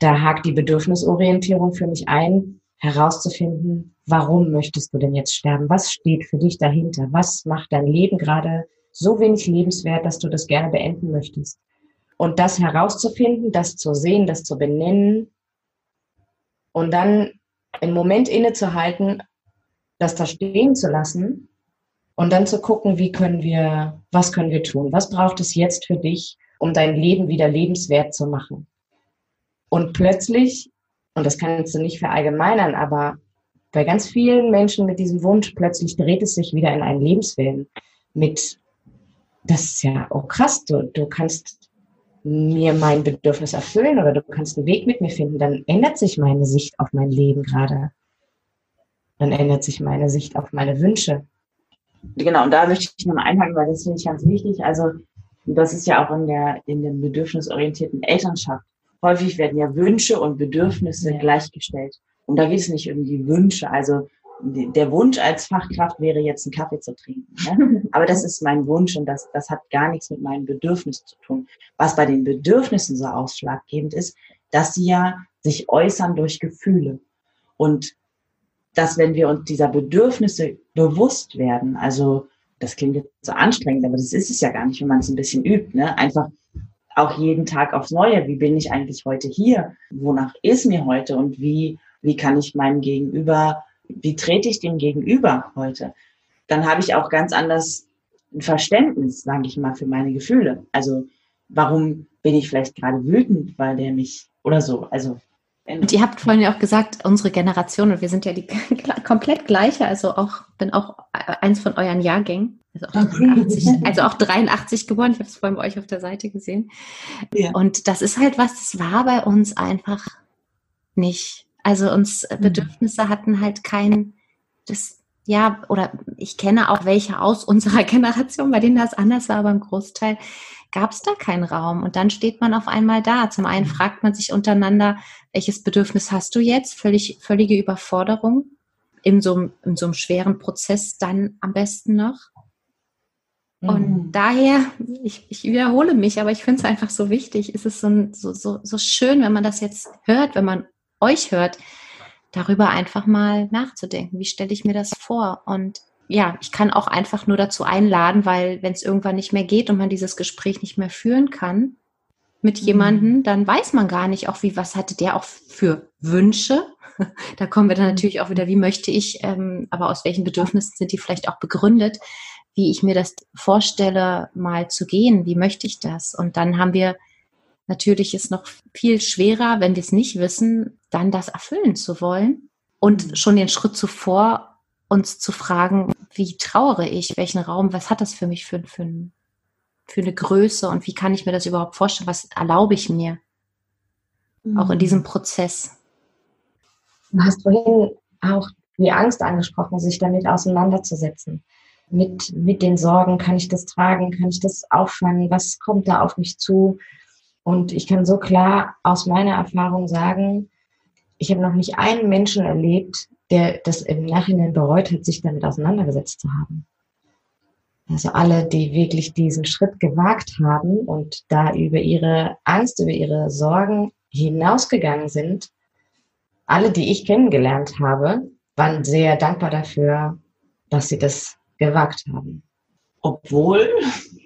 Da hakt die Bedürfnisorientierung für mich ein, herauszufinden, warum möchtest du denn jetzt sterben? Was steht für dich dahinter? Was macht dein Leben gerade so wenig lebenswert, dass du das gerne beenden möchtest? Und das herauszufinden, das zu sehen, das zu benennen und dann einen Moment innezuhalten, das da stehen zu lassen und dann zu gucken, wie können wir, was können wir tun? Was braucht es jetzt für dich, um dein Leben wieder lebenswert zu machen? Und plötzlich und das kannst du nicht verallgemeinern, aber bei ganz vielen Menschen mit diesem Wunsch plötzlich dreht es sich wieder in einen Lebenswillen mit, das ist ja, oh krass, du, du kannst mir mein Bedürfnis erfüllen oder du kannst einen Weg mit mir finden, dann ändert sich meine Sicht auf mein Leben gerade. Dann ändert sich meine Sicht auf meine Wünsche. Genau, und da möchte ich nochmal einhaken, weil das finde ich ganz wichtig. Also, das ist ja auch in der, in der bedürfnisorientierten Elternschaft häufig werden ja Wünsche und Bedürfnisse ja. gleichgestellt. Und da geht es nicht um die Wünsche. Also der Wunsch als Fachkraft wäre jetzt einen Kaffee zu trinken. Ne? Aber das ist mein Wunsch und das, das hat gar nichts mit meinem Bedürfnis zu tun. Was bei den Bedürfnissen so ausschlaggebend ist, dass sie ja sich äußern durch Gefühle. Und dass wenn wir uns dieser Bedürfnisse bewusst werden, also das klingt jetzt so anstrengend, aber das ist es ja gar nicht, wenn man es ein bisschen übt, ne? einfach auch jeden Tag aufs Neue. Wie bin ich eigentlich heute hier? Wonach ist mir heute? Und wie, wie kann ich meinem Gegenüber, wie trete ich dem Gegenüber heute? Dann habe ich auch ganz anders ein Verständnis, sage ich mal, für meine Gefühle. Also warum bin ich vielleicht gerade wütend, weil der mich oder so. Also Und ihr habt vorhin ja auch gesagt, unsere Generation, und wir sind ja die komplett gleiche, also auch, bin auch eins von euren Jahrgängen. Also auch 83, also auch 83 geboren. Ich habe es vorhin bei euch auf der Seite gesehen. Ja. Und das ist halt was, das war bei uns einfach nicht. Also uns mhm. Bedürfnisse hatten halt kein, das, ja, oder ich kenne auch welche aus unserer Generation, bei denen das anders war, aber im Großteil gab es da keinen Raum. Und dann steht man auf einmal da. Zum einen mhm. fragt man sich untereinander, welches Bedürfnis hast du jetzt? Völlig, völlige Überforderung in so, in so einem schweren Prozess dann am besten noch. Und mhm. daher, ich, ich wiederhole mich, aber ich finde es einfach so wichtig, ist es so, so, so, so schön, wenn man das jetzt hört, wenn man euch hört, darüber einfach mal nachzudenken. Wie stelle ich mir das vor? Und ja, ich kann auch einfach nur dazu einladen, weil wenn es irgendwann nicht mehr geht und man dieses Gespräch nicht mehr führen kann mit mhm. jemandem, dann weiß man gar nicht auch, wie, was hatte der auch für Wünsche. Da kommen wir dann mhm. natürlich auch wieder, wie möchte ich, ähm, aber aus welchen Bedürfnissen sind die vielleicht auch begründet, wie ich mir das vorstelle, mal zu gehen, wie möchte ich das? Und dann haben wir natürlich ist noch viel schwerer, wenn wir es nicht wissen, dann das erfüllen zu wollen und mhm. schon den Schritt zuvor uns zu fragen, wie trauere ich, welchen Raum, was hat das für mich für, für, für eine Größe und wie kann ich mir das überhaupt vorstellen, was erlaube ich mir mhm. auch in diesem Prozess. Du hast vorhin auch die Angst angesprochen, sich damit auseinanderzusetzen. Mit, mit den Sorgen, kann ich das tragen, kann ich das auffangen, was kommt da auf mich zu? Und ich kann so klar aus meiner Erfahrung sagen, ich habe noch nicht einen Menschen erlebt, der das im Nachhinein bereut hat, sich damit auseinandergesetzt zu haben. Also alle, die wirklich diesen Schritt gewagt haben und da über ihre Angst, über ihre Sorgen hinausgegangen sind, alle, die ich kennengelernt habe, waren sehr dankbar dafür, dass sie das gewagt haben. Obwohl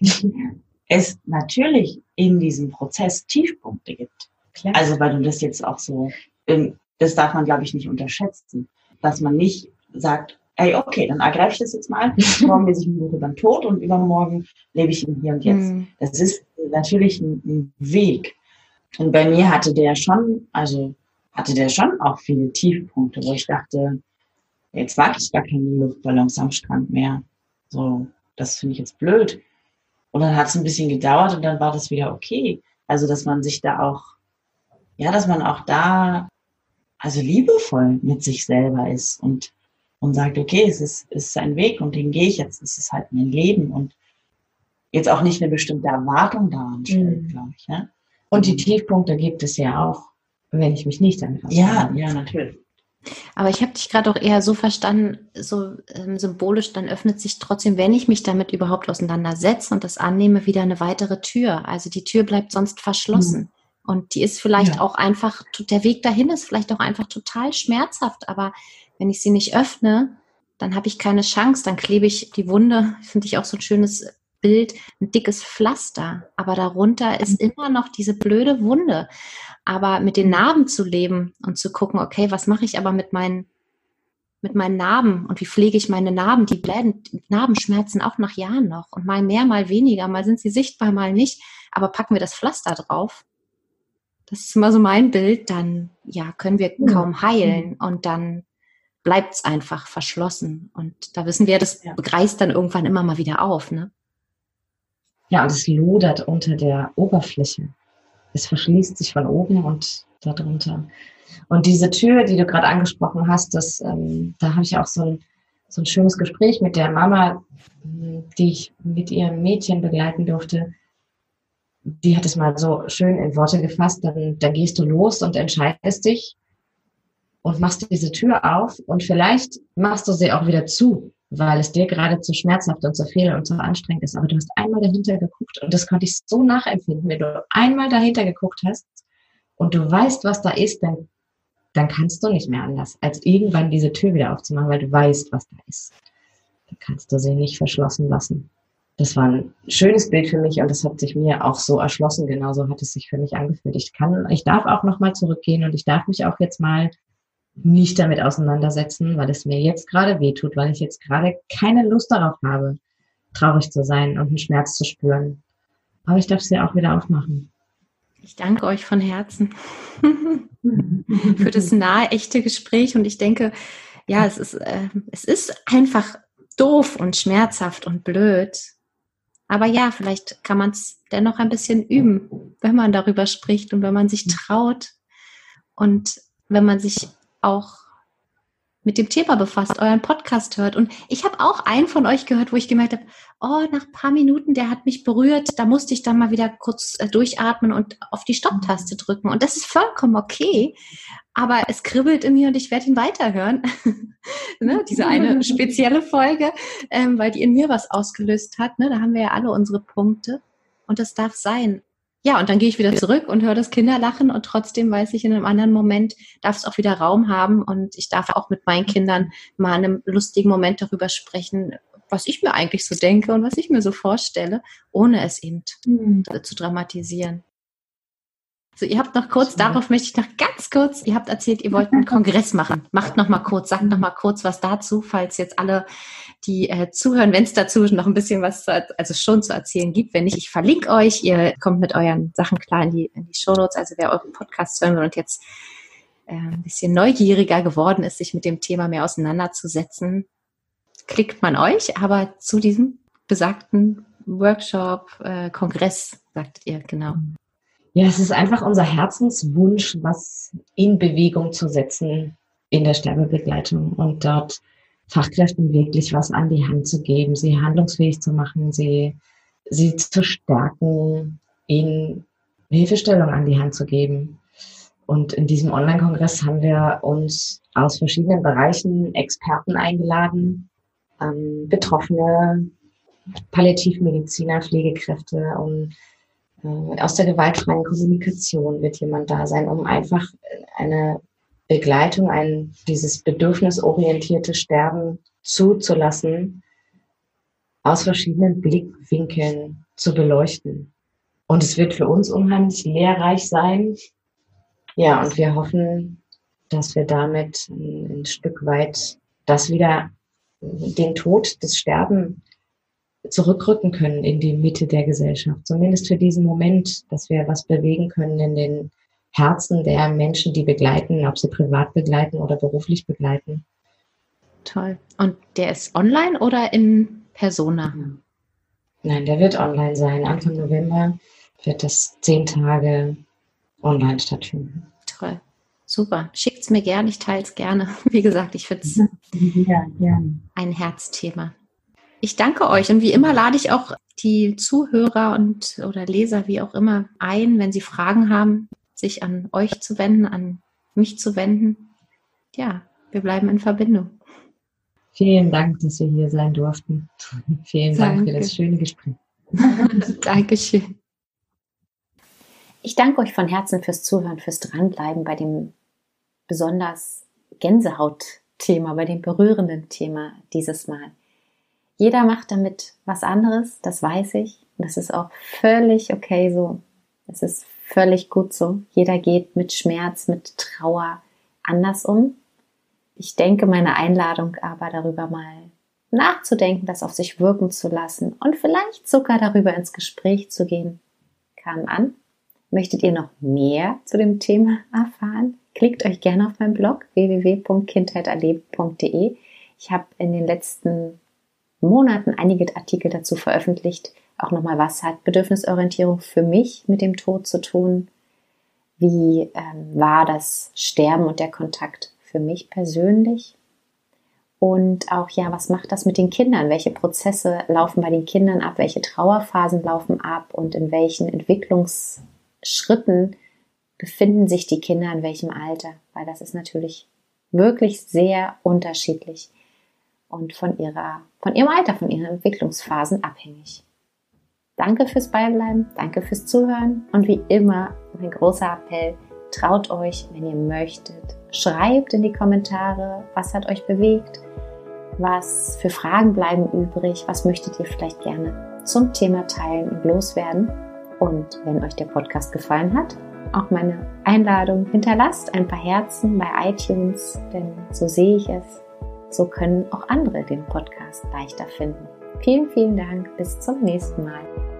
es natürlich in diesem Prozess Tiefpunkte gibt. Klar. Also weil du das jetzt auch so, ähm, das darf man, glaube ich, nicht unterschätzen dass man nicht sagt, ey, okay, dann ergreife ich das jetzt mal, morgen lese ich ein Buch über den Tod und übermorgen lebe ich im Hier und Jetzt. Mhm. Das ist natürlich ein, ein, Weg. Und bei mir hatte der schon, also hatte der schon auch viele Tiefpunkte, wo ich dachte, jetzt wage ich gar keine Luftballons am Strand mehr. So, das finde ich jetzt blöd. Und dann hat es ein bisschen gedauert und dann war das wieder okay. Also, dass man sich da auch, ja, dass man auch da also liebevoll mit sich selber ist und, und sagt, okay, es ist, es ist ein Weg und den gehe ich jetzt, es ist halt mein Leben und jetzt auch nicht eine bestimmte Erwartung daran stellt, mhm. glaube ich. Ja? Und die Tiefpunkte gibt es ja auch, wenn ich mich nicht damit Ja, ja, natürlich. Aber ich habe dich gerade auch eher so verstanden, so ähm, symbolisch, dann öffnet sich trotzdem, wenn ich mich damit überhaupt auseinandersetze und das annehme, wieder eine weitere Tür. Also die Tür bleibt sonst verschlossen. Mhm. Und die ist vielleicht ja. auch einfach, der Weg dahin ist vielleicht auch einfach total schmerzhaft. Aber wenn ich sie nicht öffne, dann habe ich keine Chance. Dann klebe ich die Wunde, finde ich auch so ein schönes Bild, ein dickes Pflaster. Aber darunter ist mhm. immer noch diese blöde Wunde. Aber mit den Narben zu leben und zu gucken, okay, was mache ich aber mit meinen, mit meinen Narben und wie pflege ich meine Narben? Die bleiben, Narben schmerzen auch nach Jahren noch und mal mehr, mal weniger. Mal sind sie sichtbar, mal nicht. Aber packen wir das Pflaster drauf das ist immer so mein Bild, dann ja, können wir kaum heilen und dann bleibt es einfach verschlossen. Und da wissen wir, das ja. begreift dann irgendwann immer mal wieder auf. Ne? Ja, und es lodert unter der Oberfläche. Es verschließt sich von oben und darunter. Und diese Tür, die du gerade angesprochen hast, das, ähm, da habe ich auch so ein, so ein schönes Gespräch mit der Mama, die ich mit ihrem Mädchen begleiten durfte die hat es mal so schön in Worte gefasst, dann, dann gehst du los und entscheidest dich und machst diese Tür auf und vielleicht machst du sie auch wieder zu, weil es dir gerade zu schmerzhaft und zu viel und zu anstrengend ist. Aber du hast einmal dahinter geguckt und das konnte ich so nachempfinden. Wenn du einmal dahinter geguckt hast und du weißt, was da ist, dann, dann kannst du nicht mehr anders, als irgendwann diese Tür wieder aufzumachen, weil du weißt, was da ist. Dann kannst du sie nicht verschlossen lassen das war ein schönes Bild für mich und das hat sich mir auch so erschlossen. Genauso hat es sich für mich angefühlt. Ich kann, ich darf auch nochmal zurückgehen und ich darf mich auch jetzt mal nicht damit auseinandersetzen, weil es mir jetzt gerade wehtut, weil ich jetzt gerade keine Lust darauf habe, traurig zu sein und einen Schmerz zu spüren. Aber ich darf sie auch wieder aufmachen. Ich danke euch von Herzen für das nahe, echte Gespräch. Und ich denke, ja, es ist, äh, es ist einfach doof und schmerzhaft und blöd. Aber ja, vielleicht kann man es dennoch ein bisschen üben, wenn man darüber spricht und wenn man sich traut und wenn man sich auch mit dem Thema befasst, euren Podcast hört. Und ich habe auch einen von euch gehört, wo ich gemerkt habe, oh, nach ein paar Minuten, der hat mich berührt, da musste ich dann mal wieder kurz äh, durchatmen und auf die Stopptaste drücken. Und das ist vollkommen okay. Aber es kribbelt in mir und ich werde ihn weiterhören. ne? Diese eine spezielle Folge, ähm, weil die in mir was ausgelöst hat. Ne? Da haben wir ja alle unsere Punkte. Und das darf sein. Ja, und dann gehe ich wieder zurück und höre das Kinderlachen und trotzdem weiß ich, in einem anderen Moment darf es auch wieder Raum haben und ich darf auch mit meinen Kindern mal in einem lustigen Moment darüber sprechen, was ich mir eigentlich so denke und was ich mir so vorstelle, ohne es eben mhm. zu dramatisieren. So, ihr habt noch kurz, darauf möchte ich noch ganz kurz, ihr habt erzählt, ihr wollt einen Kongress machen. Macht noch mal kurz, sagt noch mal kurz was dazu, falls jetzt alle, die äh, zuhören, wenn es dazu noch ein bisschen was, also schon zu erzählen gibt. Wenn nicht, ich verlinke euch. Ihr kommt mit euren Sachen klar in die, in die Show Notes. Also wer euren Podcast hören will und jetzt äh, ein bisschen neugieriger geworden ist, sich mit dem Thema mehr auseinanderzusetzen, klickt man euch. Aber zu diesem besagten Workshop, äh, Kongress, sagtet ihr, genau. Ja, es ist einfach unser Herzenswunsch, was in Bewegung zu setzen in der Sterbebegleitung und dort Fachkräften wirklich was an die Hand zu geben, sie handlungsfähig zu machen, sie, sie zu stärken, ihnen Hilfestellung an die Hand zu geben. Und in diesem Online-Kongress haben wir uns aus verschiedenen Bereichen Experten eingeladen, ähm, Betroffene, Palliativmediziner, Pflegekräfte äh, aus der gewaltfreien Kommunikation wird jemand da sein, um einfach eine Begleitung, ein, dieses bedürfnisorientierte Sterben zuzulassen, aus verschiedenen Blickwinkeln zu beleuchten. Und es wird für uns unheimlich lehrreich sein. Ja, und wir hoffen, dass wir damit ein, ein Stück weit das wieder, den Tod, das Sterben zurückrücken können in die Mitte der Gesellschaft. Zumindest für diesen Moment, dass wir was bewegen können in den Herzen der Menschen, die begleiten, ob sie privat begleiten oder beruflich begleiten. Toll. Und der ist online oder in Persona? Nein, der wird online sein. Anfang November wird das zehn Tage online stattfinden. Toll. Super. Schickt es mir gerne, ich teile es gerne. Wie gesagt, ich finde es ja, ein Herzthema. Ich danke euch und wie immer lade ich auch die Zuhörer und oder Leser, wie auch immer, ein, wenn sie Fragen haben, sich an euch zu wenden, an mich zu wenden. Ja, wir bleiben in Verbindung. Vielen Dank, dass wir hier sein durften. Vielen Dank danke. für das schöne Gespräch. Dankeschön. Ich danke euch von Herzen fürs Zuhören, fürs Dranbleiben bei dem besonders Gänsehaut-Thema, bei dem berührenden Thema dieses Mal. Jeder macht damit was anderes, das weiß ich. Und das ist auch völlig okay so. Es ist völlig gut so. Jeder geht mit Schmerz, mit Trauer anders um. Ich denke, meine Einladung aber darüber mal nachzudenken, das auf sich wirken zu lassen und vielleicht sogar darüber ins Gespräch zu gehen, kam an. Möchtet ihr noch mehr zu dem Thema erfahren? Klickt euch gerne auf meinen Blog www.kindheiterlebt.de. Ich habe in den letzten Monaten einige Artikel dazu veröffentlicht. Auch nochmal, was hat Bedürfnisorientierung für mich mit dem Tod zu tun? Wie ähm, war das Sterben und der Kontakt für mich persönlich? Und auch, ja, was macht das mit den Kindern? Welche Prozesse laufen bei den Kindern ab? Welche Trauerphasen laufen ab? Und in welchen Entwicklungsschritten befinden sich die Kinder in welchem Alter? Weil das ist natürlich wirklich sehr unterschiedlich und von ihrer, von ihrem Alter, von ihren Entwicklungsphasen abhängig. Danke fürs Beibleiben, danke fürs Zuhören und wie immer mein großer Appell, traut euch, wenn ihr möchtet. Schreibt in die Kommentare, was hat euch bewegt, was für Fragen bleiben übrig, was möchtet ihr vielleicht gerne zum Thema teilen und loswerden. Und wenn euch der Podcast gefallen hat, auch meine Einladung hinterlasst ein paar Herzen bei iTunes, denn so sehe ich es so können auch andere den Podcast leichter finden. Vielen, vielen Dank. Bis zum nächsten Mal.